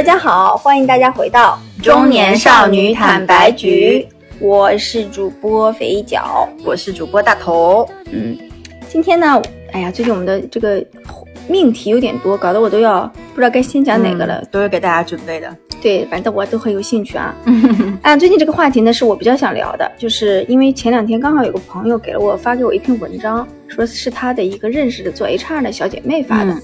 大家好，欢迎大家回到中年少女坦白局，我是主播肥脚，我是主播大头。嗯，今天呢，哎呀，最近我们的这个命题有点多，搞得我都要不知道该先讲哪个了，都是给大家准备的。对，反正我都很有兴趣啊。啊，最近这个话题呢，是我比较想聊的，就是因为前两天刚好有个朋友给了我发给我一篇文章，说是他的一个认识的做 HR 的小姐妹发的。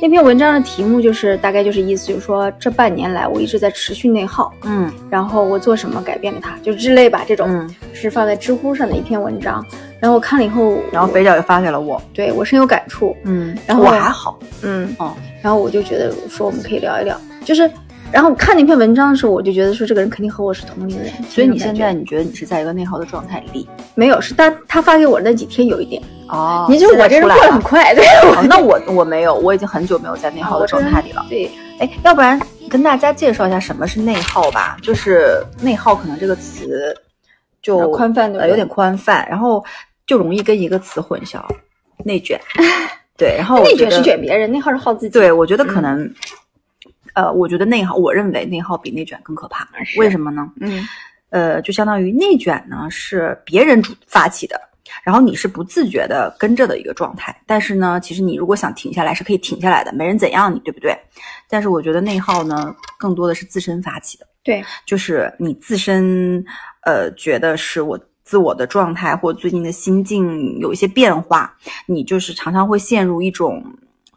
那篇文章的题目就是大概就是意思就是说这半年来我一直在持续内耗，嗯，然后我做什么改变了它，就之类吧，这种是放在知乎上的一篇文章。然后我看了以后，然后肥角就发给了我，对我深有感触，嗯，然后我还好，嗯哦，然后我就觉得说我们可以聊一聊，就是。然后看那篇文章的时候，我就觉得说这个人肯定和我是同龄人，所以你现在你觉得你是在一个内耗的状态里？没有，是他他发给我的那几天有一点哦。你就我这人过得很快，对。那我我没有，我已经很久没有在内耗的状态里了。对，哎，要不然跟大家介绍一下什么是内耗吧。就是内耗可能这个词就宽泛的有点宽泛，然后就容易跟一个词混淆，内卷。对，然后内卷是卷别人，内耗是耗自己。对，我觉得可能。呃，我觉得内耗，我认为内耗比内卷更可怕。为什么呢？嗯，呃，就相当于内卷呢是别人主发起的，然后你是不自觉的跟着的一个状态。但是呢，其实你如果想停下来是可以停下来的，没人怎样你，对不对？但是我觉得内耗呢，更多的是自身发起的。对，就是你自身，呃，觉得是我自我的状态或最近的心境有一些变化，你就是常常会陷入一种。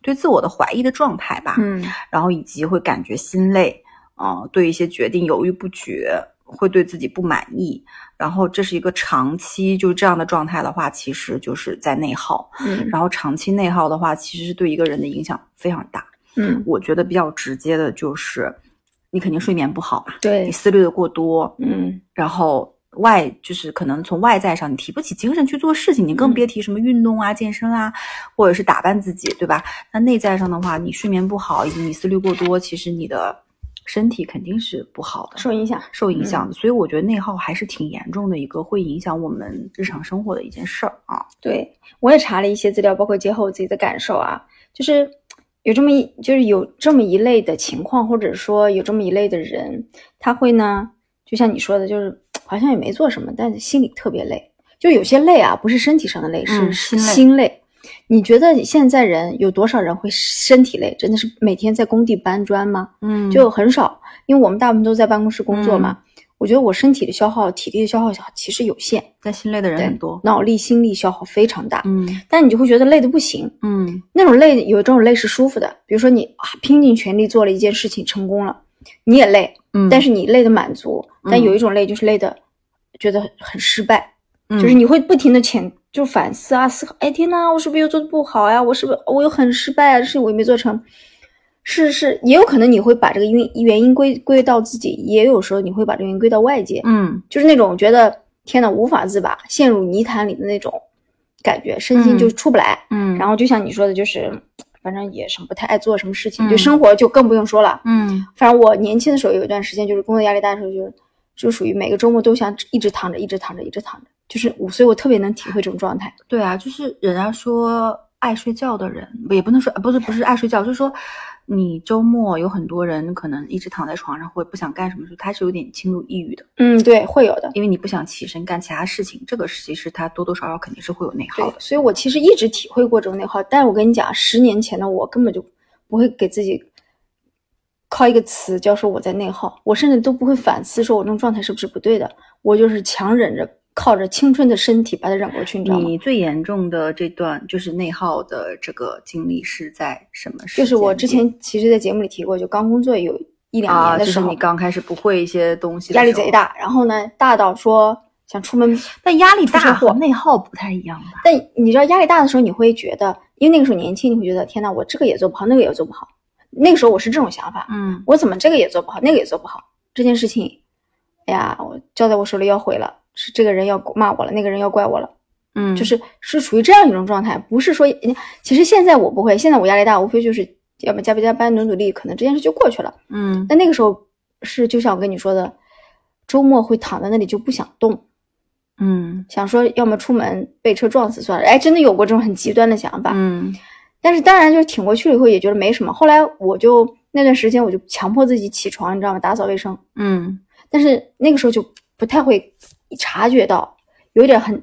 对自我的怀疑的状态吧，嗯，然后以及会感觉心累，啊，对一些决定犹豫不决，会对自己不满意，然后这是一个长期就这样的状态的话，其实就是在内耗，嗯，然后长期内耗的话，其实是对一个人的影响非常大，嗯，我觉得比较直接的就是你肯定睡眠不好吧，对，你思虑的过多，嗯，然后。外就是可能从外在上你提不起精神去做事情，你更别提什么运动啊、健身啊，或者是打扮自己，对吧？那内在上的话，你睡眠不好以及你思虑过多，其实你的身体肯定是不好的，受影响，受影响的。所以我觉得内耗还是挺严重的一个会影响我们日常生活的一件事儿啊。对，我也查了一些资料，包括结合我自己的感受啊，就是有这么一，就是有这么一类的情况，或者说有这么一类的人，他会呢，就像你说的，就是。好像也没做什么，但是心里特别累，就有些累啊，不是身体上的累，是心累。你觉得现在人有多少人会身体累？真的是每天在工地搬砖吗？嗯，就很少，因为我们大部分都在办公室工作嘛。我觉得我身体的消耗、体力的消耗其实有限，但心累的人很多，脑力、心力消耗非常大。嗯，但你就会觉得累的不行。嗯，那种累有这种累是舒服的，比如说你啊拼尽全力做了一件事情成功了，你也累。嗯，但是你累的满足，但有一种累就是累的觉得很失败，就是你会不停的潜就反思啊思考，哎天呐，我是不是又做的不好呀？我是不是我又很失败啊？这事情我也没做成，是是，也有可能你会把这个因原因归归到自己，也有时候你会把这个原因归到外界，嗯，就是那种觉得天呐无法自拔，陷入泥潭里的那种感觉，身心就出不来，嗯，然后就像你说的，就是。反正也是不太爱做什么事情，对生活就更不用说了。嗯，反正我年轻的时候有一段时间，就是工作压力大的时候，就就属于每个周末都想一直躺着，一直躺着，一直躺着。就是我，所以我特别能体会这种状态。对啊，就是人家说爱睡觉的人，也不能说不是不是爱睡觉，就是说。你周末有很多人可能一直躺在床上，或者不想干什么事，他是有点轻度抑郁的。嗯，对，会有的，因为你不想起身干其他事情，这个其实他多多少少肯定是会有内耗的。所以我其实一直体会过这种内耗，但是我跟你讲，十年前的我根本就不会给自己靠一个词叫说我在内耗，我甚至都不会反思说我这种状态是不是不对的，我就是强忍着。靠着青春的身体把它忍过去，你知道吗？你最严重的这段就是内耗的这个经历是在什么时？就是我之前其实，在节目里提过，就刚工作有一两年的时候，就是你刚开始不会一些东西，压力贼大。然后呢，大到说想出门，但压力大和内耗不太一样吧？但你知道，压力大的时候，你会觉得，因为那个时候年轻，你会觉得天呐，我这个也做不好，那个也做不好。那个时候我是这种想法，嗯，我怎么这个也做不好，那个也做不好？这件事情，哎呀，我交在我手里要毁了。是这个人要骂我了，那个人要怪我了，嗯，就是是处于这样一种状态，不是说，其实现在我不会，现在我压力大，无非就是要么加不加班，努努力，可能这件事就过去了，嗯。但那个时候是就像我跟你说的，周末会躺在那里就不想动，嗯，想说要么出门被车撞死算了，哎，真的有过这种很极端的想法，嗯。但是当然就是挺过去了以后也觉得没什么，后来我就那段时间我就强迫自己起床，你知道吗？打扫卫生，嗯但是那个时候就不太会察觉到，有点很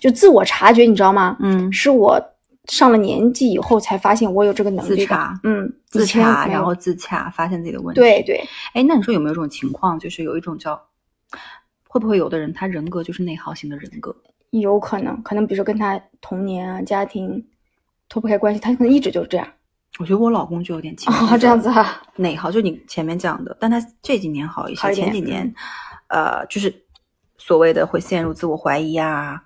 就自我察觉，你知道吗？嗯，是我上了年纪以后才发现我有这个能力。自查嗯，自查，然后自洽，发现自己的问题。对对，哎，那你说有没有一种情况，就是有一种叫，会不会有的人他人格就是内耗型的人格？有可能，可能比如说跟他童年啊、家庭脱不开关系，他可能一直就是这样。我觉得我老公就有点轻哦，这样子啊，内耗，就你前面讲的，但他这几年好一些，一前几年，呃，就是所谓的会陷入自我怀疑啊，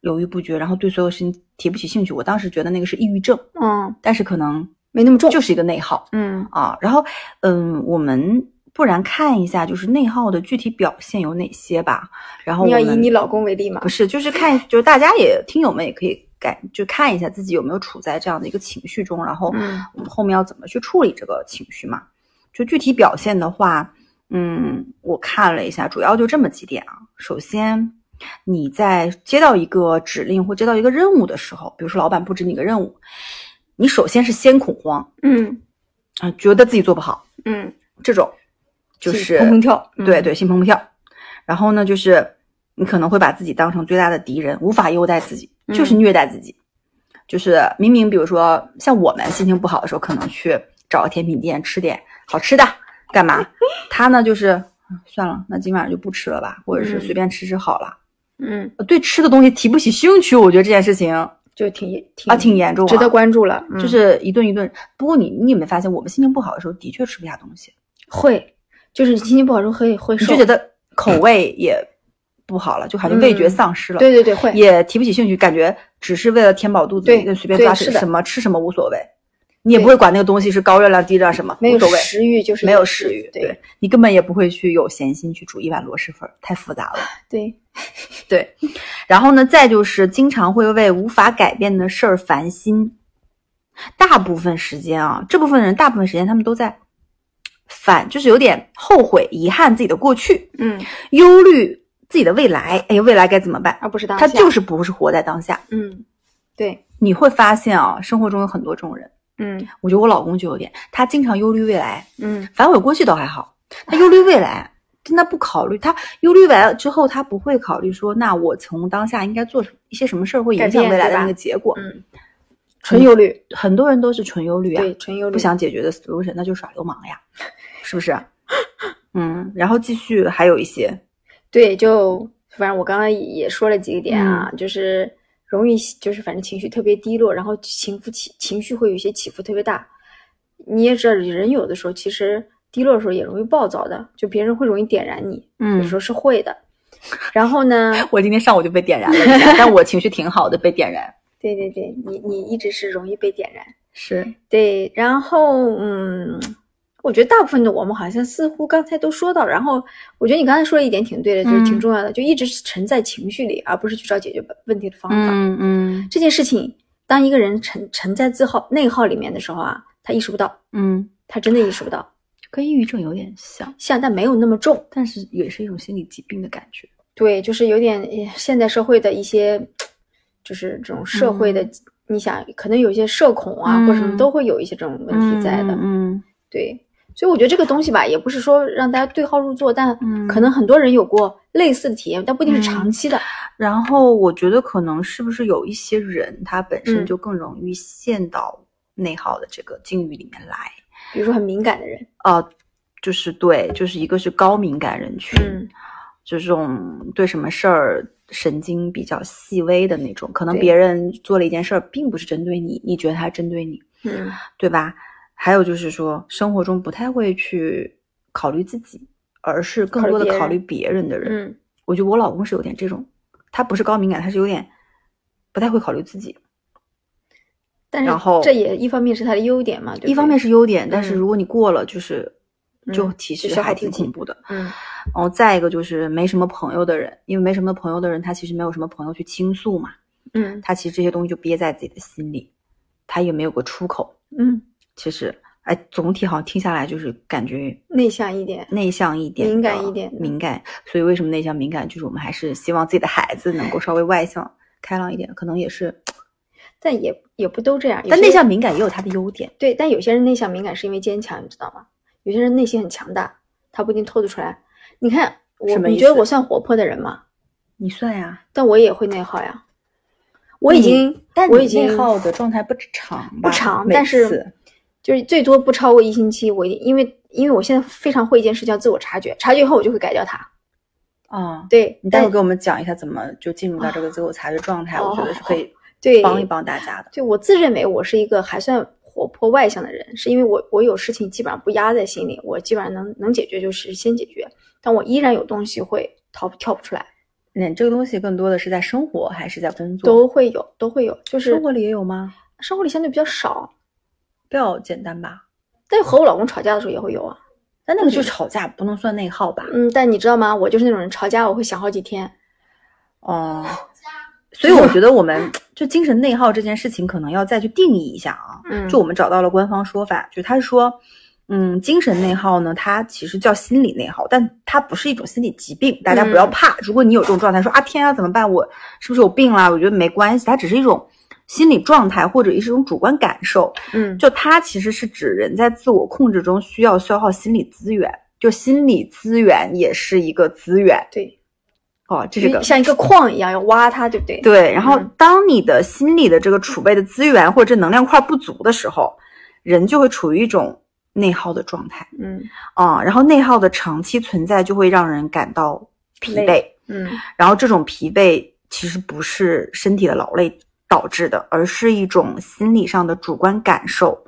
犹豫不决，然后对所有事情提不起兴趣。我当时觉得那个是抑郁症，嗯，但是可能没那么重。就是一个内耗嗯啊。然后，嗯，我们不然看一下，就是内耗的具体表现有哪些吧。然后你要以你老公为例嘛不？是，就是看，就是大家也听友们也可以感就看一下自己有没有处在这样的一个情绪中，然后嗯我们后面要怎么去处理这个情绪嘛？就具体表现的话，嗯，我看了一下，主要就这么几点啊。首先，你在接到一个指令或接到一个任务的时候，比如说老板布置你个任务，你首先是先恐慌嗯啊、觉得自己做不好，嗯，这种就是砰砰跳。嗯对对，心砰砰跳。然后呢，就是你可能会把自己当成最大的敌人，无法优待自己，就是嗯虐待自己。就是明明比如说像我们心情不好的时候，可能去找个甜品店吃点好吃的，干嘛？他呢就是嗯算了，那今晚上就不吃了吧，或者是嗯随便吃吃好了。嗯，对吃的东西提不起兴趣，我觉得这件事情啊就挺挺啊挺严重啊，值得关注了。嗯就是一顿一顿。不过你你有没有发现，我们心情不好的时候，的确吃不下东西。会，就是心情不好的时候会会瘦。你就觉得口味也不好了，就好像味觉丧失了，对对对会。也提不起兴趣，感觉只是为了填饱肚子，对就随便抓吃什么吃什么无所谓，你也不会管那个东西是高热量低热量什么，没有无所谓，食欲就是没有食欲，对。你根本也不会去有闲心去煮一碗螺蛳粉，太复杂了。对，对，然后呢，再就是经常会为无法改变的事儿烦心，大部分时间啊，这部分人大部分时间他们都在烦，就是有点后悔、遗憾自己的过去，嗯，忧虑自己的未来，哎，未来该怎么办？而不是当下。他就是不是活在当下。嗯，对，你会发现啊，生活中有很多这种人，嗯我觉得我老公就有点，他经常忧虑未来，嗯反悔过去倒还好，他忧虑未来，真的不考虑。他忧虑完了之后，他不会考虑说，那我从当下应该做一些什么事儿会影响未来的那个结果。嗯，纯忧虑，很多人都是纯忧虑啊，对，纯忧虑。不想解决的 solution，那就耍流氓呀，是不是？嗯，然后继续还有一些，对，就反正我刚刚也说了几个点嗯啊，就是容易就是反正情绪特别低落，然后情绪起情绪会有一些起伏特别大。你也知道，人有的时候其实低落的时候也容易暴躁的，就别人会容易点燃你，有嗯时候是会的。然后呢，我今天上午就被点燃了，但我情绪挺好的，被点燃 对对对，你你一直是容易被点燃。是，对，然后嗯，我觉得大部分的我们好像似乎刚才都说到，然后我觉得你刚才说的一点挺对的，就是挺嗯重要的，就一直是沉在情绪里，而不是去找解决问题的方法。嗯嗯这件事情，当一个人沉沉在自耗内耗里面的时候啊，他意识不到，嗯，他真的意识不到，跟抑郁症有点像，像但没有那么重。但是也是一种心理疾病的感觉。对，就是有点呃现代社会的一些，就是这种社会的，嗯你想可能有一些社恐啊、或者什么嗯都会有一些这种问题在的。嗯对，所以我觉得这个东西吧，也不是说让大家对号入座，但嗯可能很多人有过类似的体验，但不一定是嗯长期的。然后我觉得可能是不是有一些人他本身嗯就更容易陷到内耗的这个境遇里面来。比如说很敏感的人，呃，就是对，就是一个是高敏感人群，嗯就这种对什么事儿神经比较细微的那种，可能别人做了一件事儿，并不是针对你，你觉得他针对你，嗯对吧？还有就是说，生活中不太会去考虑自己，而是更多的考虑别人的人。嗯，我觉得我老公是有点这种，他不是高敏感，他是有点不太会考虑自己。但是然后这也一方面是他的优点嘛，一方面是优点，但是嗯如果你过了，就是就嗯其实还挺恐怖的。嗯然后再一个就是没什么朋友的人，因为没什么朋友的人，他其实没有什么朋友去倾诉嘛，嗯他其实这些东西就憋在自己的心里，他也没有个出口。嗯，其实，哎，总体好像听下来就是感觉内向一点，内向一点，敏感一点敏感。所以为什么内向敏感？就是我们还是希望自己的孩子能够稍微外向、开朗一点，可能也是 但也也不都这样。但内向敏感也有它的优点。对，但有些人内向敏感是因为坚强，你知道吗？有些人内心很强大，他不一定透得出来。你看我你觉得我算活泼的人吗？你算呀，但我也会内耗呀。我已经，但你我已经内耗的状态不长吧，不长，但是次就是最多不超过一星期。我一因为因为我现在非常会一件事叫自我察觉，察觉以后我就会改掉它。啊，对，你待会儿给我们讲一下怎么就进入到这个自我察觉状态，我觉得是可以对帮一帮大家的。对我自认为我是一个还算活泼外向的人，是因为我我有事情基本上不压在心里，我基本上能能解决就是先解决，但我依然有东西会逃跳不出来，嗯，这个东西更多的是在生活还是在工作？都会有都会有，就是生活里也有吗？生活里相对比较少，比较简单吧。但和我老公吵架的时候也会有啊。但那个就吵架，不能算内耗吧？嗯，但你知道吗？我就是那种人，吵架我会想好几天。哦、所以我觉得我们就精神内耗这件事情，可能要再去定义一下啊。嗯，就我们找到了官方说法，就他说，嗯，精神内耗呢，它其实叫心理内耗，但它不是一种心理疾病，大家不要嗯怕。如果你有这种状态，说啊天啊怎么办？我是不是有病啦？我觉得没关系，它只是一种心理状态或者是一种主观感受。嗯，就它其实是指人在自我控制中需要消耗心理资源，就心理资源也是一个资源。对，哦，这是个像一个矿一样，要挖它，对不对？对，然后嗯。当你的心理的这个储备的资源或者能量块不足的时候，人就会处于一种内耗的状态。嗯。啊、然后内耗的长期存在就会让人感到疲惫，嗯。然后这种疲惫其实不是身体的劳累导致的，而是一种心理上的主观感受。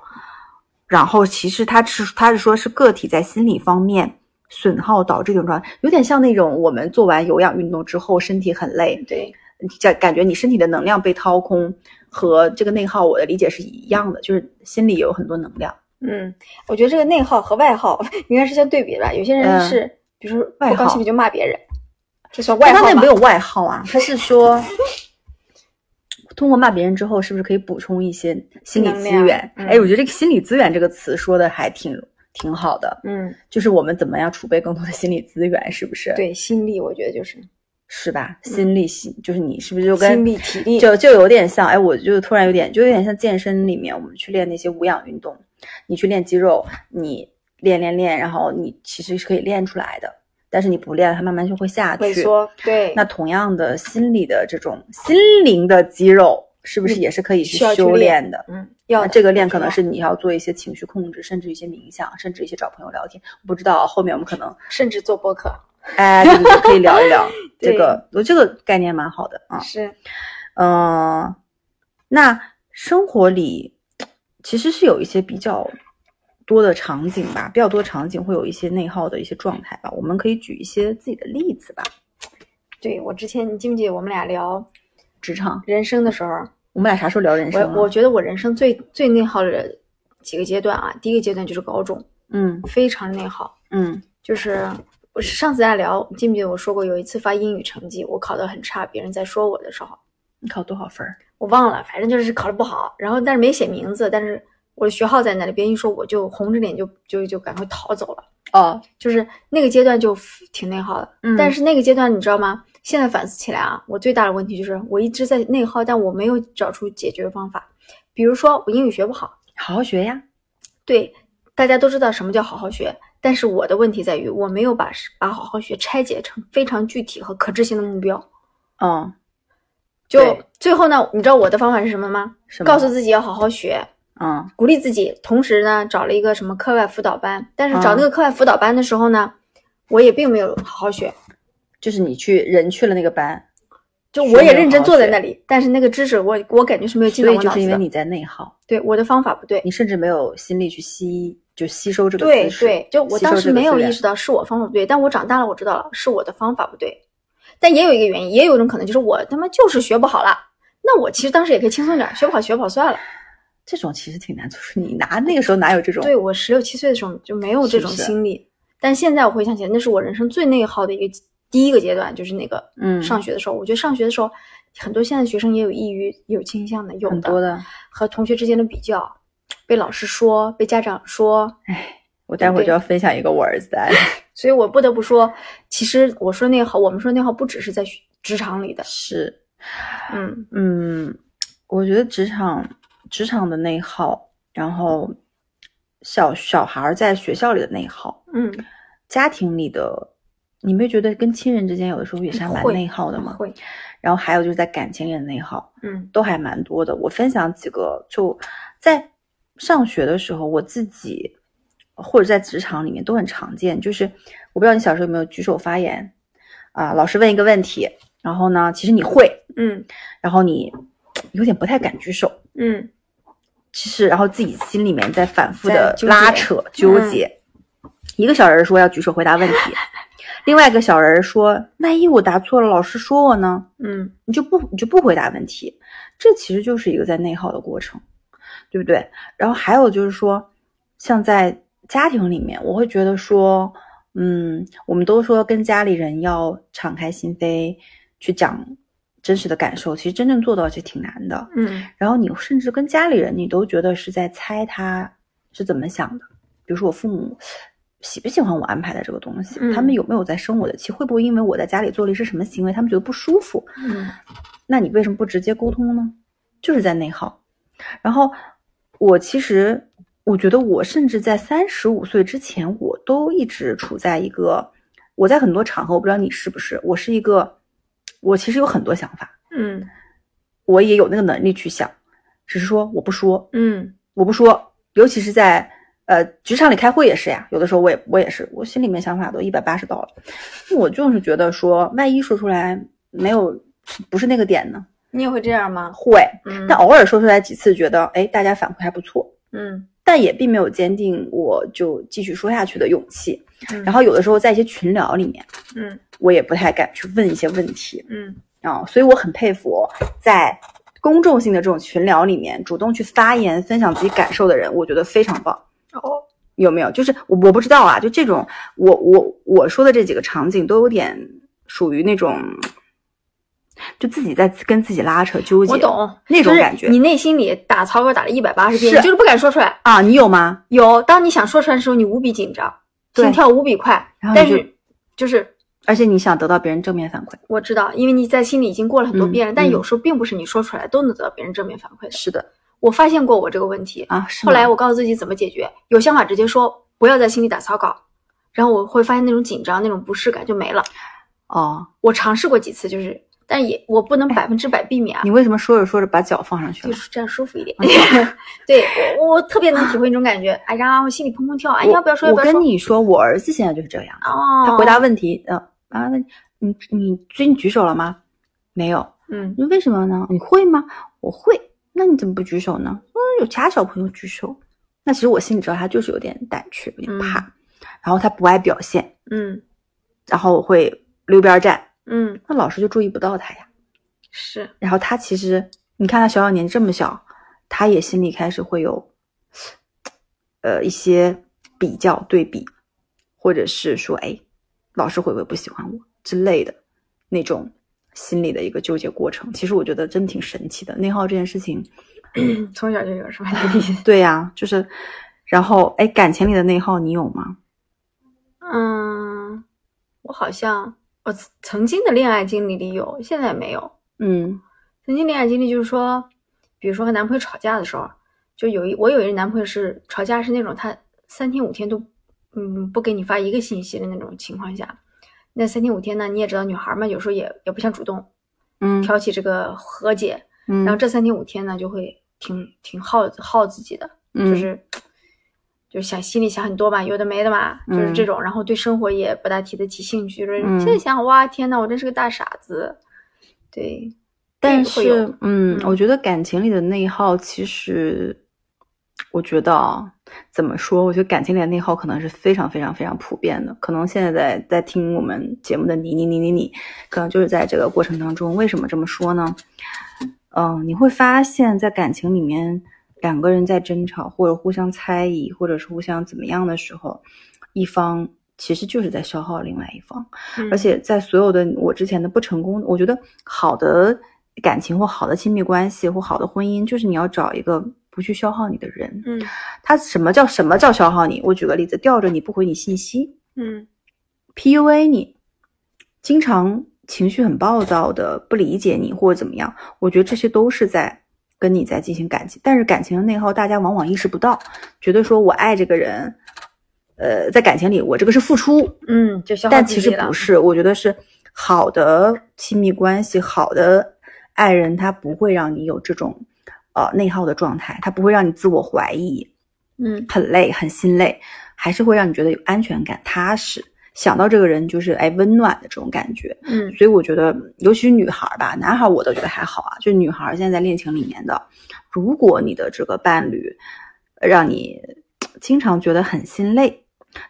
然后其实他是他是说是个体在心理方面损耗导致这种状态，有点像那种我们做完有氧运动之后身体很累，对，感感觉你身体的能量被掏空，和这个内耗我的理解是一样的，就是心里有很多能量。嗯，我觉得这个内耗和外耗 应该是相对比的吧。有些人嗯是，比如说外耗不高兴你就骂别人，这算外耗他那没？有外耗啊，他是说通过骂别人之后，是不是可以补充一些心理资源？嗯。哎，我觉得这个心理资源这个词说的还挺挺好的，嗯，就是我们怎么样储备更多的心理资源，是不是？，对，心力我觉得就是。是吧？心力心就是你是不是就跟心力体力，就就有点像，哎，我就突然有点，就有点像健身里面我们去练那些无氧运动，你去练肌肉，你练练练，然后你其实是可以练出来的，但是你不练，它慢慢就会下去。萎缩，对，那同样的，心理的这种心灵的肌肉，是不是也是可以去修炼的？嗯，要这个练可能是你要做一些情绪控制，甚至一些冥想，甚至一些找朋友聊天。不知道后面我们可能，甚至做播客哎，对对对，可以聊一聊 这个，我这个概念蛮好的啊。是，嗯，那生活里其实是有一些比较多的场景吧，比较多场景会有一些内耗的一些状态吧。我们可以举一些自己的例子吧。对我之前你记不记得我们俩聊职场，人生的时候，我们俩啥时候聊人生？我我觉得我人生最最内耗的几个阶段啊，第一个阶段就是高中，嗯非常内耗，嗯就是我上次咱俩聊，记不记得我说过有一次发英语成绩，我考得很差，别人在说我的时候，你考多少分？我忘了，反正就是考得不好，然后但是没写名字，但是我的学号在那里，别人一说我就红着脸就就就赶快逃走了，哦，就是那个阶段就挺内耗的。嗯但是那个阶段你知道吗？现在反思起来啊，我最大的问题就是我一直在内耗，但我没有找出解决方法。比如说我英语学不好，好好学呀。对，大家都知道什么叫好好学，但是我的问题在于我没有把把好好学拆解成非常具体和可执行的目标。嗯，就最后呢，你知道我的方法是什么吗？什么告诉自己要好好学，嗯鼓励自己，同时呢找了一个什么课外辅导班。但是找嗯那个课外辅导班的时候呢，我也并没有好好学，就是你去人去了那个班，就我也认真坐在那里，但是那个知识我我感觉是没有进到我脑子的。就是因为你在内耗，对我的方法不对，你甚至没有心力去吸，就吸收这个对知识对，就我当时没有意识到是我方法不对，但我长大了我知道了是我的方法不对。但也有一个原因，也有一种可能就是我他妈就是学不好了。那我其实当时也可以轻松点儿，学不好学不好算了。这种其实挺难做出。你拿那个时候哪有这种？对我十六七岁的时候就没有这种心理，但现在我回想起来，那是我人生最内耗的一个第一个阶段，就是那个嗯上学的时候。我觉得上学的时候，很多现在学生也有抑郁、有倾向的，有很多的。和同学之间的比较，被老师说，被家长说，我待会儿就要分享一个我儿子的案例。所以我不得不说，其实我说内耗，我们说内耗不只是在职场里的，是，嗯嗯，我觉得职场职场的内耗，然后小小孩儿在学校里的内耗，嗯，家庭里的，你没觉得跟亲人之间有的时候也是还蛮内耗的吗？会，然后还有就是在感情里的内耗，嗯都还蛮多的。我分享几个，就在上学的时候，我自己或者在职场里面都很常见。就是我不知道你小时候有没有举手发言啊、老师问一个问题，然后呢，其实你会，嗯然后你有点不太敢举手，嗯其实然后自己心里面在反复的拉扯纠结。一个小人说要举手回答问题，另外一个小人说，万一我答错了，老师说我呢？嗯你就不你就不回答问题，这其实就是一个在内耗的过程，对不对？然后还有就是说，像在家庭里面，我会觉得说，嗯，我们都说跟家里人要敞开心扉去讲真实的感受，其实真正做到其实挺难的。嗯然后你甚至跟家里人，你都觉得是在猜他是怎么想的。比如说我父母喜不喜欢我安排的这个东西，嗯他们有没有在生我的气，会不会因为我在家里做了一些什么行为，他们觉得不舒服？嗯那你为什么不直接沟通呢？就是在内耗。然后我其实我觉得我甚至在三十五岁之前，我都一直处在一个我在很多场合，我不知道你是不是，我是一个我其实有很多想法，嗯。我也有那个能力去想，只是说我不说，嗯。我不说，尤其是在呃职场里开会也是呀，有的时候我也我也是，我心里面想法都一百八十道了，我就是觉得说，万一说出来没有不是那个点呢，你也会这样吗？会，嗯。但偶尔说出来几次，觉得哎大家反馈还不错，嗯但也并没有坚定我就继续说下去的勇气。嗯然后有的时候在一些群聊里面，嗯我也不太敢去问一些问题嗯啊、所以我很佩服在公众性的这种群聊里面主动去发言、分享自己感受的人，我觉得非常棒。哦有没有？就是我我不知道啊，就这种我我我说的这几个场景都有点属于那种，就自己在跟自己拉扯纠结。我懂那种感觉你内心里打草稿打了一百八十遍，就是不敢说出来。啊，你有吗？有，当你想说出来的时候，你无比紧张，心跳无比快但是就是而且你想得到别人正面反馈。我知道，因为你在心里已经过了很多遍了，但有时候并不是你说出来都能得到别人正面反馈的。是的我发现过我这个问题，啊，是后来我告诉自己怎么解决，有想法直接说，不要在心里打草稿，然后我会发现那种紧张、那种不适感就没了。哦，我尝试过几次，就是，但也我不能百分之百避免啊你，为什么说着说着把脚放上去了？就是这样舒服一点。对我，我特别能体会那种感觉。哎呀，我心里砰砰跳，哎，要不要说？要我不要说？跟你说，我儿子现在就是这样。哦，他回答问题，呃啊，那你你最近举手了吗？没有。嗯那为什么呢？你会吗？我会。那你怎么不举手呢？嗯，有其他小朋友举手。那其实我心里知道他就是有点胆怯，有点怕，然后他不爱表现，嗯然后我会溜边站，嗯，那老师就注意不到他呀。是，然后他其实，你看他小小年纪这么小，他也心里开始会有，呃，一些比较对比，或者是说，哎，老师会不会不喜欢我之类的那种心理的一个纠结过程。其实我觉得真挺神奇的，内耗这件事情，从小就有是吧？对呀、就是，然后，哎，感情里的内耗你有吗？嗯，我好像我曾曾经的恋爱经历里有，现在没有。嗯曾经恋爱经历就是说，比如说和男朋友吵架的时候，就有一我有一个男朋友是吵架是那种他三天五天都嗯不给你发一个信息的那种情况下，那三天五天呢，你也知道女孩嘛，有时候也也不想主动嗯挑起这个和解，嗯，然后这三天五天呢就会挺挺耗耗自己的，嗯就是。就是想心里想很多嘛，有的没的嘛，就是这种，然后对生活也不大提得起兴趣。就是嗯现在想，哇，天呐，我真是个大傻子。对，但是，嗯，嗯我觉得感情里的内耗，其实，我觉得啊，怎么说？我觉得感情里的内耗可能是非常非常非常普遍的。可能现在在在听我们节目的你你你你你，可能就是在这个过程当中，为什么这么说呢？嗯、你会发现在感情里面，两个人在争吵或者互相猜疑，或者是互相怎么样的时候，一方其实就是在消耗另外一方。嗯而且在所有的我之前的不成功，我觉得好的感情或好的亲密关系或好的婚姻，就是你要找一个不去消耗你的人。嗯他什么叫什么叫消耗你？我举个例子，吊着你不回你信息嗯，PUA 你，经常情绪很暴躁的不理解你或者怎么样，我觉得这些都是在跟你在进行感情，但是感情的内耗，大家往往意识不到，觉得说我爱这个人，呃，在感情里我这个是付出，嗯，但其实不是，我觉得是好的亲密关系，好的爱人，他不会让你有这种呃内耗的状态，他不会让你自我怀疑，嗯很累，很心累，还是会让你觉得有安全感、踏实。想到这个人就是哎温暖的这种感觉，嗯所以我觉得，尤其是女孩儿吧，男孩儿我倒觉得还好啊。就女孩儿现在在恋情里面的，如果你的这个伴侣呃让你经常觉得很心累，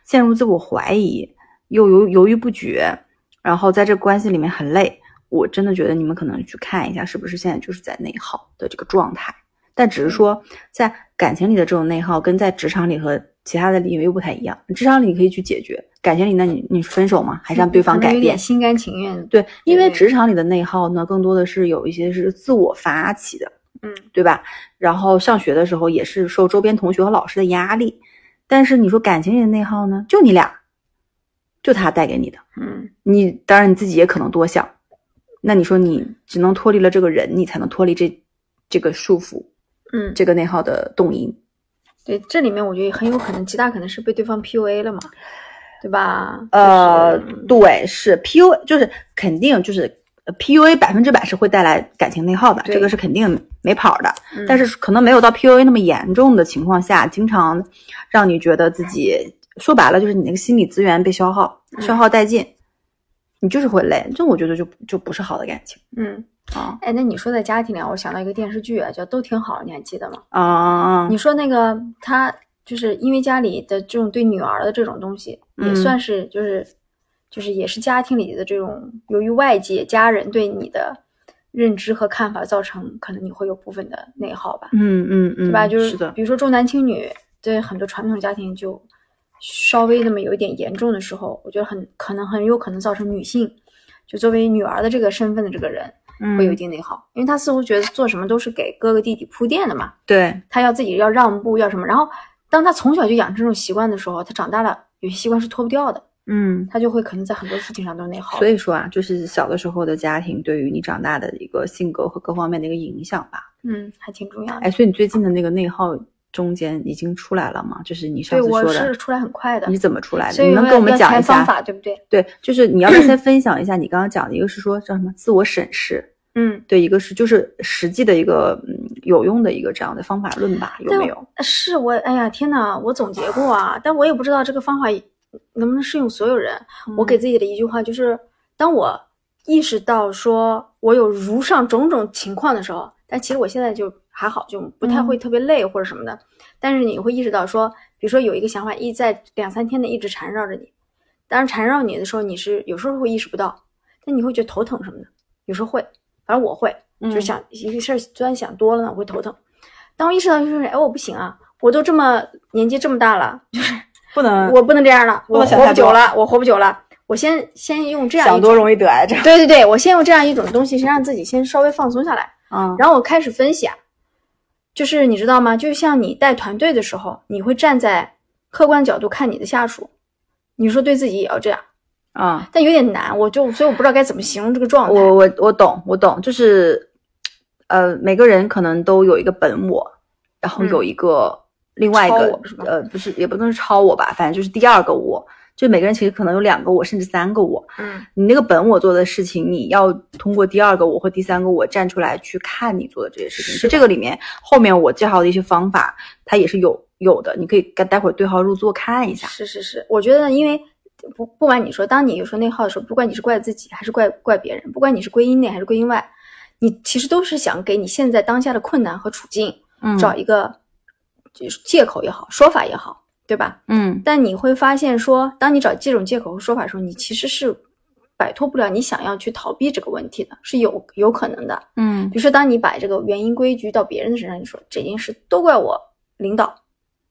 陷入自我怀疑，又犹犹豫不决，然后在这关系里面很累，我真的觉得你们可能去看一下，是不是现在就是在内耗的这个状态。但只是说，在感情里的这种内耗，跟在职场里和其他的理由又不太一样。职场里你可以去解决，感情里那你你分手吗？还是让对方改变有点？心甘情愿。对，因为职场里的内耗呢，更多的是有一些是自我发起的，嗯对吧？然后上学的时候也是受周边同学和老师的压力，但是你说感情里的内耗呢，就你俩，就他带给你的，嗯你当然你自己也可能多想，那你说你只能脱离了这个人，你才能脱离这这个束缚，嗯，这个内耗的动因。对，这里面我觉得很有可能，极大可能是被对方 PUA 了嘛，对吧？呃就是，对，是 PUA，就是肯定就是呃 PUA 百分之百是会带来感情内耗的，这个是肯定没跑的。嗯但是可能没有到 PUA 那么严重的情况下，经常让你觉得自己说白了就是你那个心理资源被消耗、嗯消耗殆尽，你就是会累。这我觉得就就不是好的感情嗯，啊哎，那你说在家庭里啊，我想到一个电视剧啊，叫《都挺好》，你还记得吗？啊！你说那个他就是因为家里的这种对女儿的这种东西，也嗯算是就是就是也是家庭里的这种，由于外界家人对你的认知和看法，造成可能你会有部分的内耗吧，嗯嗯嗯，对吧？就是比如说重男轻女，对很多传统家庭就稍微那么有一点严重的时候，我觉得很可能很有可能造成女性就作为女儿的这个身份的这个人会有一嗯，定内耗，因为她似乎觉得做什么都是给哥哥弟弟铺垫的嘛。对，他要自己要让步，要什么。然后，当他从小就养成这种习惯的时候，他长大了有些习惯是脱不掉的，嗯。他就会可能在很多事情上都内耗。所以说啊，就是小的时候的家庭对于你长大的一个性格和各方面的一个影响吧。嗯，还挺重要的。哎，所以你最近的那个内耗中间已经出来了吗？就是你上对，我次说的，是出来很快的你，怎么出来的？你能跟我们讲一下？方法，对不对？对，就是你要不要先 分享一下你刚刚讲的一个是说叫什么自我审视，嗯，对，一个是就是实际的一个嗯有用的一个这样的方法论吧，有但没有？是我，哎呀，天呐，我总结过啊，但我也不知道这个方法能不能适用所有人。我嗯给自己的一句话就是，当我意识到说我有如上种种情况的时候，但其实我现在就还好，就不太会特别累或者什么的。但是你会意识到说，比如说有一个想法一在两三天内一直缠绕着你，当然缠绕你的时候，你是有时候会意识不到，但你会觉得头疼什么的，有时候会，反正我会，就想一个事儿，虽然想多了呢，我会头疼。当我意识到就是，哎，我不行啊，我都这么年纪这么大了，就是不能我不能这样了，我活不久了，我活不久了。我先先用这样想多，容易得癌症。对对对，我先用这样一种东西，先让自己先稍微放松下来，嗯，然后我开始分析啊，就是你知道吗？就像你带团队的时候，你会站在客观角度看你的下属，你说对自己也要这样，啊、但有点难，我就所以我不知道该怎么形容这个状态。我我我懂，我懂，就是呃，每个人可能都有一个本我，然后嗯有一个、另外一个我呃，不是也不能是超我吧，反正就是第二个我。就每个人其实可能有两个我，甚至三个我。嗯你那个本我做的事情，你要通过第二个我或第三个我站出来去看你做的这些事情。是这个里面后面我介绍的一些方法，它也是有有的，你可以待待会儿对号入座看一下。是是是，我觉得，因为不不管你说，当你有时候内耗的时候，不管你是怪自己还是怪怪别人，不管你是归因内还是归因外，你其实都是想给你现在当下的困难和处境嗯，找一个就是借口也好，说法也好，对吧？嗯但你会发现说，当你找这种借口和说法的时候，你其实是摆脱不了你想要去逃避这个问题的，是有有可能的。嗯比如说，当你把这个原因归结到别人的身上，你说这件事都怪我领导，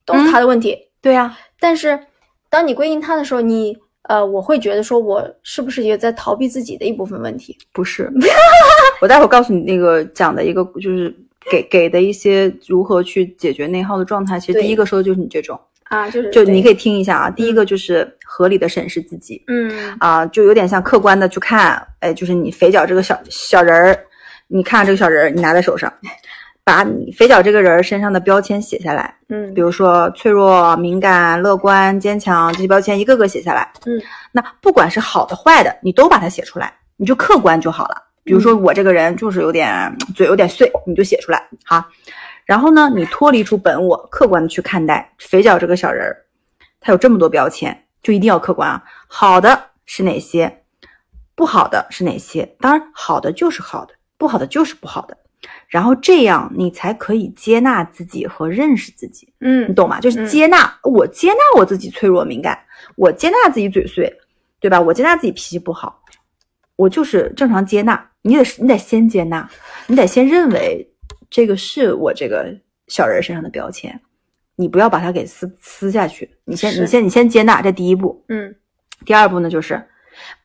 都是他的问题。对呀、但是当你归因他的时候，你呃，我会觉得说我是不是也在逃避自己的一部分问题？不是，我待会儿告诉你那个讲的一个就是给给的一些如何去解决内耗的状态。其实第一个说的就是你这种，啊，就是就你可以听一下啊。第一个就是合理的审视自己嗯啊，就有点像客观的去看，哎，就是你肥脚这个小小人儿，你看这个小人儿，你拿在手上，把你肥脚这个人身上的标签写下来，嗯比如说脆弱、敏感、乐观、坚强这些标签一个个写下来。嗯，那不管是好的坏的，你都把它写出来，你就客观就好了。比如说我这个人就是有点嘴有点碎，你就写出来哈。然后呢，你脱离出本我，客观的去看待肥脚这个小人儿，他有这么多标签，就一定要客观啊。好的是哪些？不好的是哪些？当然，好的就是好的，不好的就是不好的。然后这样你才可以接纳自己和认识自己，嗯你嗯懂吗？就是嗯接纳、我接纳我自己脆弱敏感，我接纳自己嘴碎，对吧？我接纳自己脾气不好，我就是正常接纳。你得你得先接纳，你得先认为这个是我这个小人身上的标签，你不要把它给撕撕下去。你先你先你先接纳，这第一步。嗯第二步呢，就是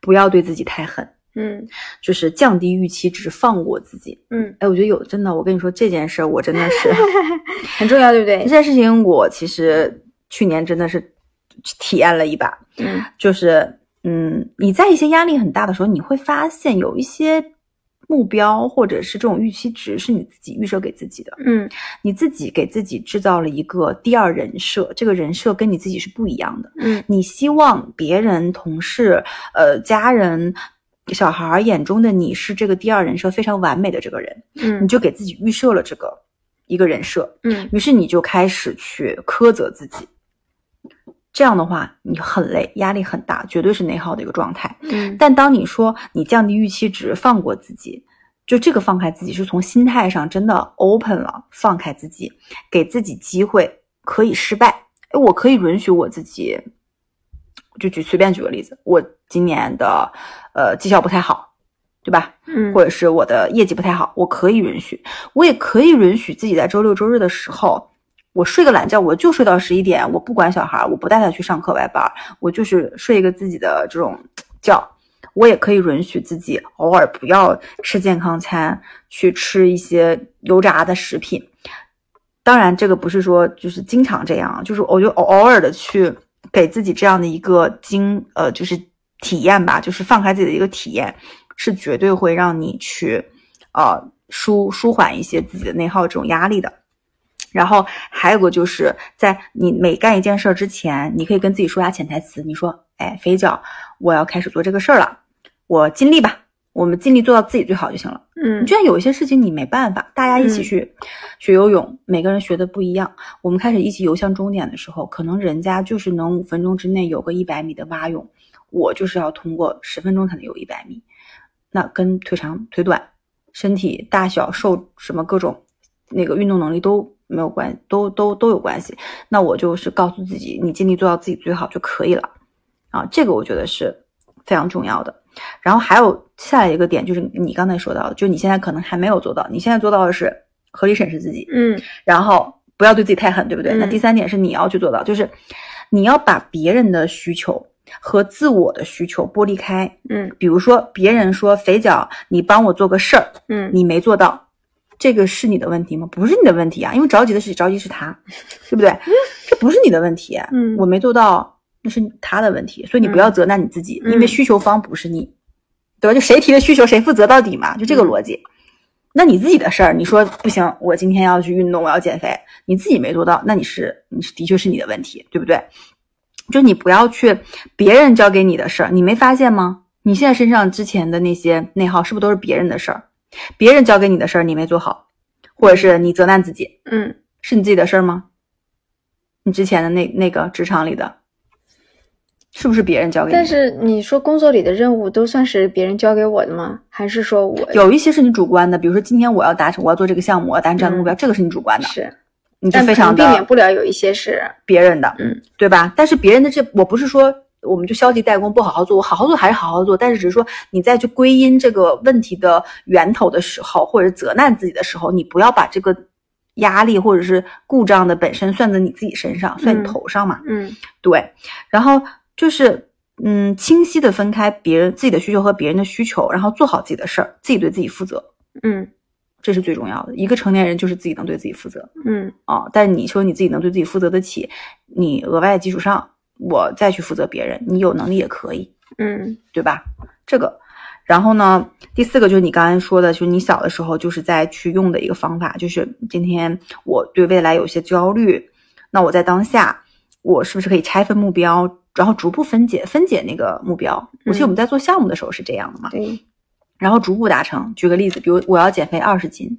不要对自己太狠，嗯就是降低预期只是，放过自己。嗯，哎，我觉得有真的，我跟你说这件事儿，我真的是 很重要，对不对 这？件事情，我其实去年真的是体验了一把，嗯就是嗯，你在一些压力很大的时候，你会发现有一些目标或者是这种预期值是你自己预设给自己的，嗯你自己给自己制造了一个第二人设，这个人设跟你自己是不一样的。嗯你希望别人、同事、呃家人、小孩儿眼中的你是这个第二人设非常完美的这个人，嗯你嗯就给自己预设了这个一个人设，嗯于是你就开始去苛责自己。这样的话，你很累，压力很大，绝对是内耗的一个状态。嗯但当你说你降低预期值，放过自己，就这个放开自己，是从心态上真的 open 了，放开自己，给自己机会可以失败。哎，我可以允许我自己，就举随便举个例子，我今年的呃绩效不太好，对吧？嗯，或者是我的业绩不太好，我可以允许，我也可以允许自己在周六周日的时候，我睡个懒觉，我就睡到十一点，我不管小孩，我不带他去上课外班，我就是睡一个自己的这种觉。我也可以允许自己偶尔不要吃健康餐，去吃一些油炸的食品。当然，这个不是说就是经常这样，就是我就偶偶尔的去给自己这样的一个经呃，就是体验吧，就是放开自己的一个体验，是绝对会让你去呃舒舒缓一些自己的内耗这种压力的。然后还有个就是在你每干一件事儿之前，你可以跟自己说下潜台词，你说：“哎，肥脚，我要开始做这个事儿了，我尽力吧，我们尽力做到自己最好就行了。”嗯你居然有一些事情你没办法，大家一起去学游泳，每个人学的不一样。我们开始一起游向终点的时候，可能人家就是能五分钟之内有个一百米的蛙泳，我就是要通过十分钟才能游一百米。那跟腿长腿短、身体大小瘦什么各种那个运动能力都没有关，都都都有关系。那我就是告诉自己，你尽力做到自己最好就可以了。啊，这个我觉得是非常重要的。然后还有下来一个点，就是你刚才说到的，就你现在可能还没有做到，你现在做到的是合理审视自己，嗯然后不要对自己太狠，对不对？嗯那第三点是你要去做到，就是你要把别人的需求和自我的需求剥离开。嗯比如说，别人说肥脚，你帮我做个事儿，嗯你没做到，这个是你的问题吗？不是你的问题啊，因为着急的是着急是他，对不对？这不是你的问题，嗯我没做到，那是他的问题，所以你不要责难你自己，嗯因为需求方不是你，对吧？就谁提的需求谁负责到底嘛，就这个嗯逻辑。那你自己的事儿，你说不行，我今天要去运动，我要减肥，你自己没做到，那你是你是的确是你的问题，对不对？就你不要去别人交给你的事儿，你没发现吗？你现在身上之前的那些内耗，是不是都是别人的事儿？别人交给你的事儿你没做好，或者是你责难自己，嗯是你自己的事儿吗？你之前的那那个职场里的，是不是别人交给你？但是你说工作里的任务都算是别人交给我的吗？还是说我有一些是你主观的，比如说今天我要达成，我要做这个项目，我要达成这样的目标，这个是你主观的，是？你就但可能非常的避免不了有一些是别人的，嗯，对吧？但是别人的这，我不是说我们就消极怠工，不好好做，我好好做还是好好做，但是只是说你在去归因这个问题的源头的时候，或者责难自己的时候，你不要把这个压力或者是故障的本身算在你自己身上，算你嗯头上嘛，嗯对。然后就是嗯，清晰的分开别人自己的需求和别人的需求，然后做好自己的事儿，自己对自己负责，嗯这是最重要的。一个成年人就是自己能对自己负责。嗯啊，但你说你自己能对自己负责得起，你额外基础上，我再去负责别人，你有能力也可以，嗯对吧？这个，然后呢，第四个就是你刚才说的，就是你小的时候就是在去用的一个方法，就是今天我对未来有些焦虑，那我在当下，我是不是可以拆分目标，然后逐步分解分解那个目标？我记得我们在做项目的时候是这样的嘛，对，然后逐步达成。举个例子，比如我要减肥二十斤，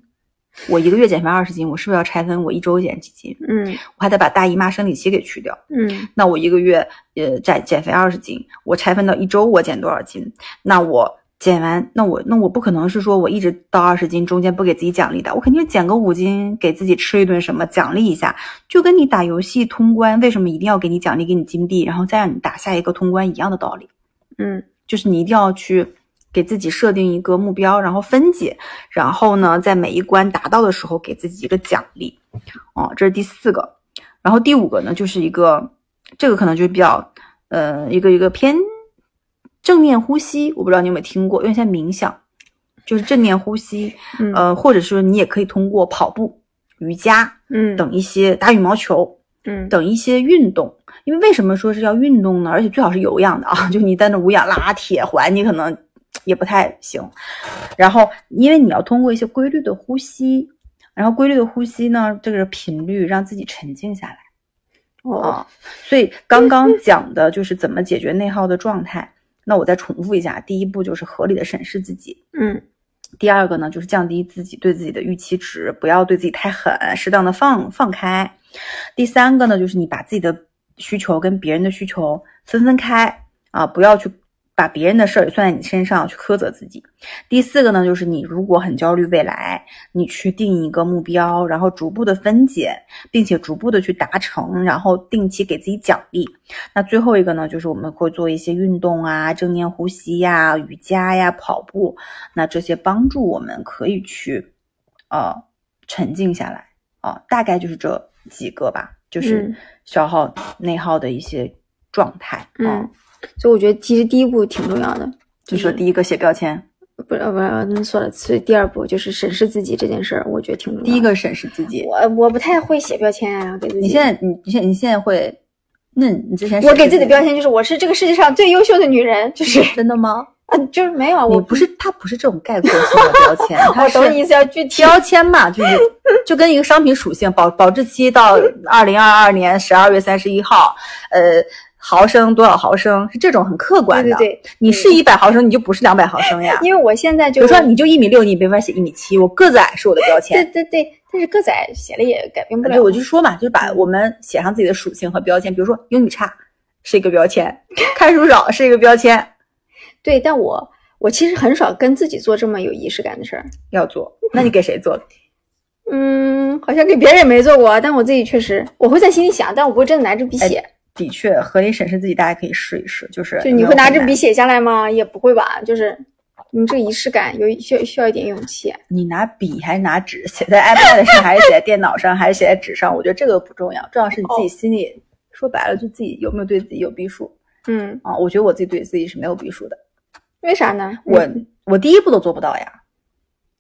我一个月减肥二十斤，我是不是要拆分我一周减几斤？嗯我还得把大姨妈生理期给去掉。嗯那我一个月呃减减肥二十斤，我拆分到一周我减多少斤？那我减完，那我那我不可能是说我一直到二十斤，中间不给自己奖励的，我肯定减个五斤，给自己吃一顿什么奖励一下，就跟你打游戏通关，为什么一定要给你奖励，给你金币，然后再让你打下一个通关一样的道理，嗯就是你一定要去。给自己设定一个目标，然后分解，然后呢，在每一关达到的时候给自己一个奖励，哦，这是第四个。然后第五个呢，就是一个这个可能就是比较呃一个一个偏正念呼吸，我不知道你有没有听过，因为现在冥想就是正念呼吸，嗯呃，或者说你也可以通过跑步、瑜伽嗯等一些打羽毛球嗯等一些运动。因为为什么说是要运动呢？而且最好是有氧的啊，就你在那无氧拉铁环，你可能也不太行。然后，因为你要通过一些规律的呼吸，然后规律的呼吸呢，这个频率让自己沉静下来。哦啊，所以刚刚讲的就是怎么解决内耗的状态。那我再重复一下，第一步就是合理的审视自己，嗯第二个呢就是降低自己对自己的预期值，不要对自己太狠，适当的放放开。第三个呢就是你把自己的需求跟别人的需求分分开啊，不要去把别人的事儿也算在你身上去苛责自己。第四个呢就是你如果很焦虑未来，你去定一个目标，然后逐步的分解，并且逐步的去达成，然后定期给自己奖励。那最后一个呢，就是我们会做一些运动啊，正念呼吸呀、瑜伽呀、跑步，那这些帮助我们可以去呃沉静下来啊、大概就是这几个吧，就是嗯消耗内耗的一些状态啊。嗯，所以我觉得其实第一步挺重要的，就是说第一个写标签，不是不是，那算了。所以第二步就是审视自己这件事儿，我觉得挺重要的。第一个审视自己。我我不太会写标签啊，给自己。你现在你你现在你现在会，那你之前我给自己的标签签就是我是这个世界上最优秀的女人，就是真的吗？啊，就是没有我你不是，它不是这种概括性的标签，它是我懂意思，要具体。标签嘛，就是 就跟一个商品属性保保质期到二零二二年十二月三十一号，呃，毫升多少毫升是这种很客观的。对对对，你是一百毫升，你就不是两百毫升呀。因为我现在就比如说你就一米六，你没法写一米七，我个子矮是我的标签。对对对，但是个子矮写了也改变不了。对，我就说嘛，就是把我们写上自己的属性和标签，比如说英语差是一个标签，看书少是一个标签，对，但我我其实很少跟自己做这么有仪式感的事儿。要做。那你给谁做？嗯，好像给别人也没做过，但我自己确实我会在心里想，但我不会真的拿着笔写。的确，合理审视自己，大家可以试一试。就是就你会拿着笔写。下来吗？也不会吧，就是你这个仪式感有需要需要一点勇气。你拿笔还是拿纸，写在 iPad 上还是写在电脑上还是写在纸上？我觉得这个不重要，重要是你自己心里。说白了，就自己有没有对自己有逼数嗯，啊？我觉得我自己对自己是没有逼数的，为啥呢？我嗯我第一步都做不到呀，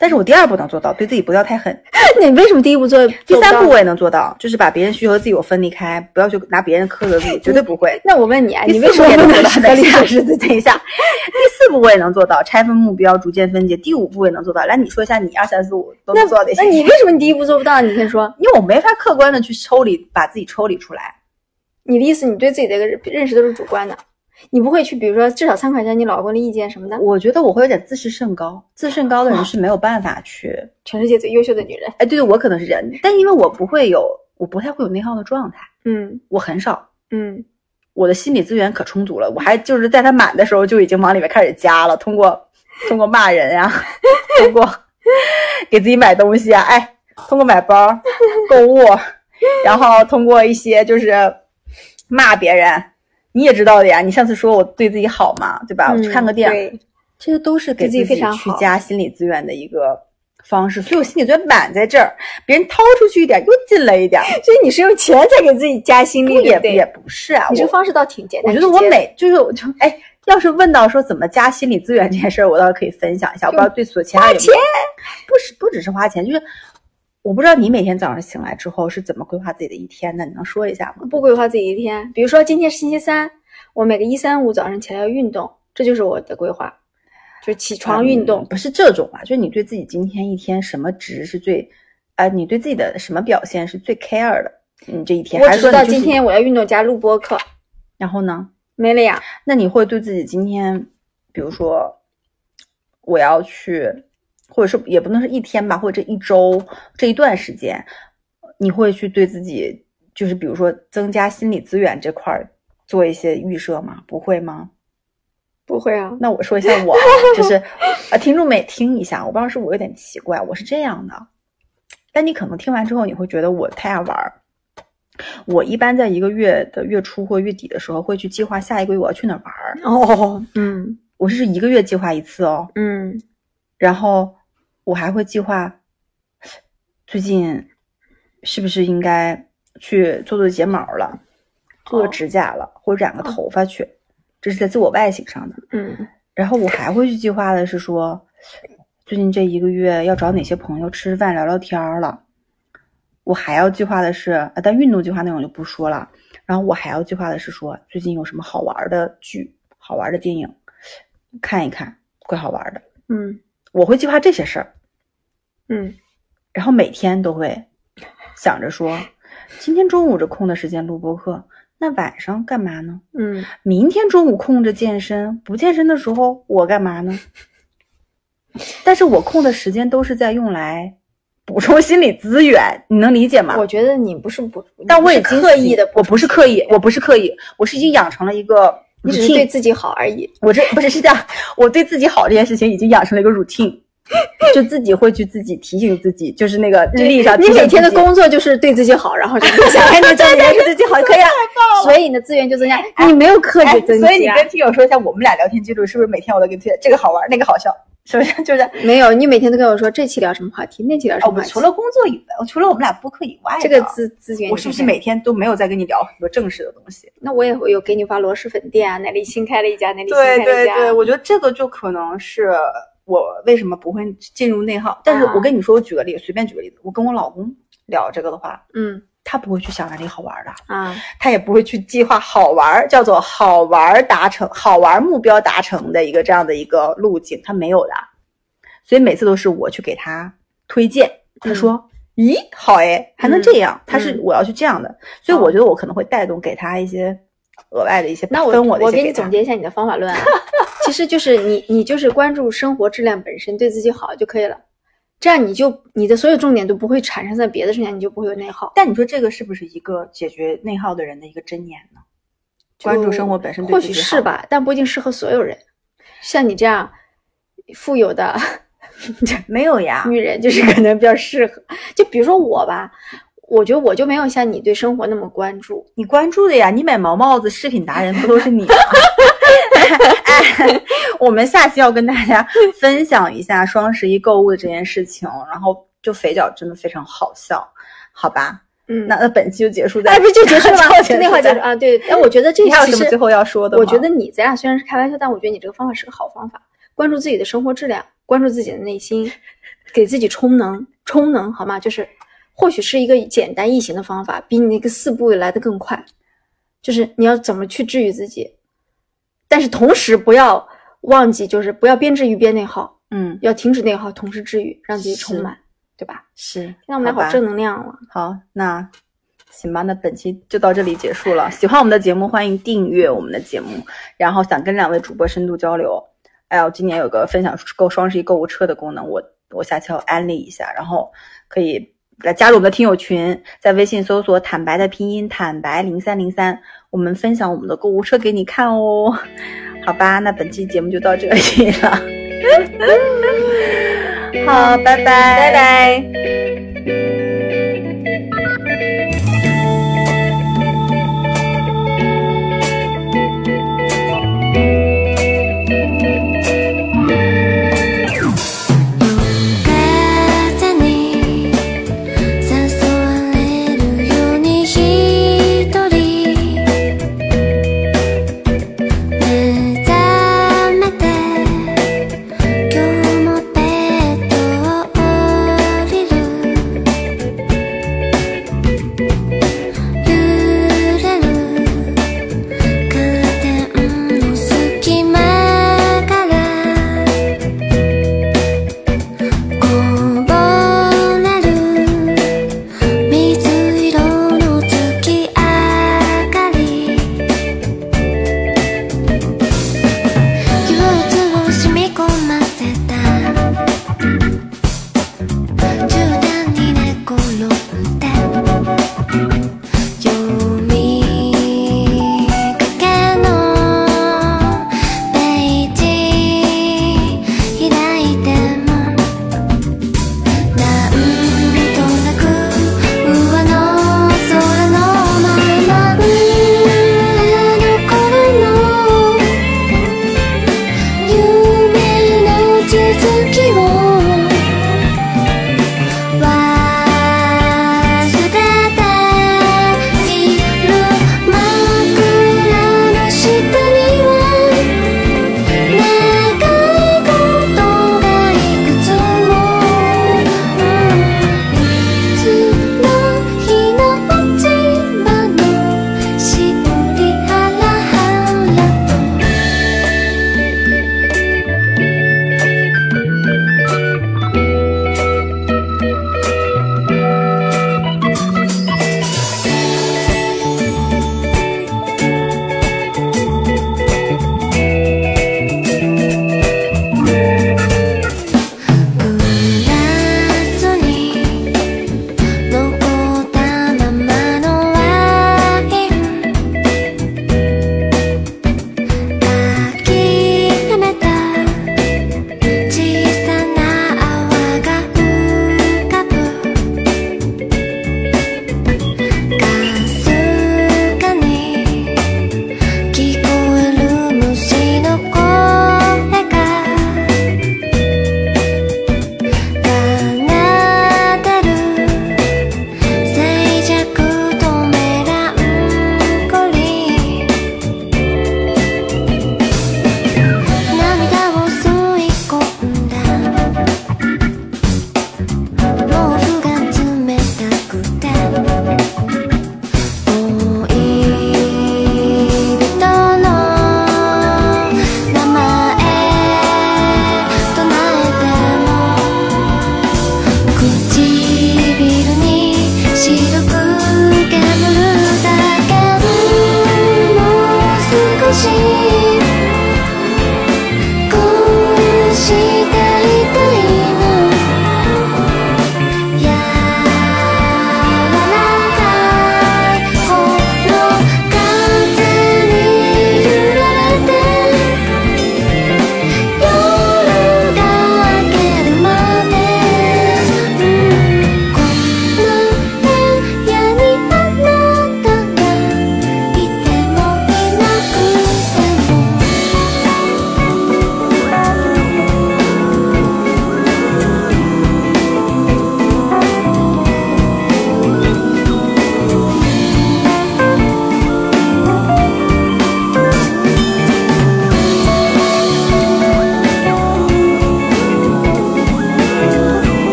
但是我第二步能做到，对自己不要太狠。你为什么第一步做？第三步我也能做到，就是把别人需求和自己我分离开，不要去拿别人苛责自己，绝对不会。那我问你啊，你为什么也能不能做到？合理等一下？等一下，第四步我也能做到，拆分目标，逐渐分解。第五步也能做到。来，你说一下你二三四五都能做到哪些？那你为什么你第一步做不到？你先说，因为我没法客观的去抽离，把自己抽离出来。你的意思，你对自己的认认识都是主观的，你不会去，比如说至少参考一下你老公的意见什么的。我觉得我会有点自视甚高，自视甚高的人是没有办法去，全世界最优秀的女人，哎，对对，我可能是这样，但因为我不会有，我不太会有内耗的状态，嗯我很少，嗯，我的心理资源可充足了，我还就是在他满的时候就已经往里面开始加了，通过通过骂人呀、通过给自己买东西啊，哎，通过买包、购物，然后通过一些就是骂别人，你也知道的呀，你上次说我对自己好嘛，对吧？我去看个电影，这些都是给自己去加心理资源的一个方式，所以我心理资源满在这儿，别人掏出去一点又进来一点，所以你是用钱在给自己加心理，不也也不是啊，我你这个方式倒挺简单。我觉得我每就是我就哎，要是问到说怎么加心理资源这件事儿，我倒是可以分享一下。我不知道对所前花钱，不是不只是花钱，就是我不知道你每天早上醒来之后是怎么规划自己的一天的，你能说一下吗？不规划自己一天，比如说今天是星期三，我每个一三五早上起来要运动，这就是我的规划。就起床运动。嗯不是这种啊，就是你对自己今天一天什么值是最，啊、你对自己的什么表现是最 care 的？你这一天，还我知道是说你就是今天我要运动加录播课，然后呢？没了呀。那你会对自己今天，比如说我要去，或者是也不能是一天吧，或者这一周这一段时间，你会去对自己，就是比如说增加心理资源这块儿做一些预设吗？不会吗？不会啊，那我说一下我啊，就是啊，听众们也听一下，我不知道是我有点奇怪，我是这样的，但你可能听完之后你会觉得我太爱玩儿。我一般在一个月的月初或月底的时候，会去计划下一个月我要去哪儿玩儿。哦，嗯我是一个月计划一次哦，嗯然后我还会计划最近是不是应该去做做睫毛了，做做哦指甲了，或者染个头发去，这是在自我外形上的。嗯然后我还会去计划的是说，最近这一个月要找哪些朋友吃饭聊聊天了。我还要计划的是，啊但运动计划那种就不说了。然后我还要计划的是说，最近有什么好玩的剧、好玩的电影，看一看，怪好玩的。嗯我会计划这些事儿，嗯然后每天都会想着说，今天中午这空的时间录播课，那晚上干嘛呢？嗯，明天中午空着健身，不健身的时候我干嘛呢？但是我空的时间都是在用来补充心理资源，你能理解吗？我觉得你不是不，但我你不是已经刻意的，我不是刻意，我不是刻意，我是已经养成了一个你只是对自己好而已。我这不是是这样，我对自己好这件事情已经养成了一个 routine，就自己会去自己提醒自己，就是那个日历上你每天的工作就是对自己好，然后就想哎，你这里面是对自己好就可以了，所以你的资源就增加，你没有刻哎意增加，所以你跟听友说一下，我们俩聊天记录是不是每天我都给你推荐这个好玩，那个好笑，是不是？就是没有，你每天都跟我说这期聊什么话题，那期聊什哦，么话题，我除了工作以外，除了我们俩播客以外的，这个资资源，我是不是每？天都没有在跟你聊很多正式的东西？那我也会有给你发螺蛳粉店啊，哪里新开了一家，哪里新开了一家，对对对，我觉得这个就可能是我为什么不会进入内耗。但是啊。我跟你说，我举个例子，随便举个例子，我跟我老公聊这个的话，嗯。他不会去想哪里好玩的，啊，他也不会去计划好玩，叫做好玩达成、好玩目标达成的一个这样的一个路径，他没有的。所以每次都是我去给他推荐，他说：“咦，好哎，还能这样。他是嗯。我要去这样的，所以我觉得我可能会带动给他一些额外的一些那我分我的一我给你总结一下你的方法论啊，其实就是你你就是关注生活质量本身，对自己好就可以了。这样你就你的所有重点都不会产生在别的身上，你就不会有内耗。但你说这个是不是一个解决内耗的人的一个箴言呢？关注生活本身对或许是吧，但不一定适合所有人。像你这样富有的 没有呀，女人，就是可能比较适合。就比如说我吧，我觉得我就没有像你对生活那么关注。你关注的呀，你买毛帽子饰品达人不都是你吗？哎，我们下期要跟大家分享一下双十一购物的这件事情，然后就肥脚真的非常好笑，好吧？嗯，那那本期就结束在，哎，不是就结束了吗？就 就那话结束啊？对，哎，我觉得这你还有什么最后要说的？我觉得你咱俩虽然是开玩笑，但我觉得你这个方法是个好方法。关注自己的生活质量，关注自己的内心，给自己充能，充能好吗？就是或许是一个简单易行的方法，比你那个四步来的更快。就是你要怎么去治愈自己，但是同时不要忘记，就是不要边治愈边内耗，嗯要停止内耗，同时治愈，让自己充满，对吧？是，那我们好正能量了。好，那行吧，那本期就到这里结束了。喜欢我们的节目，欢迎订阅我们的节目。然后想跟两位主播深度交流，哎呦，今年有个分享购双十一购物车的功能，我我下期要安利一下，然后可以来加入我们的听友群，在微信搜索“坦白”的拼音“坦白零三零三”，我们分享我们的购物车给你看哦。好吧，那本期节目就到这里了。好，拜拜，拜拜。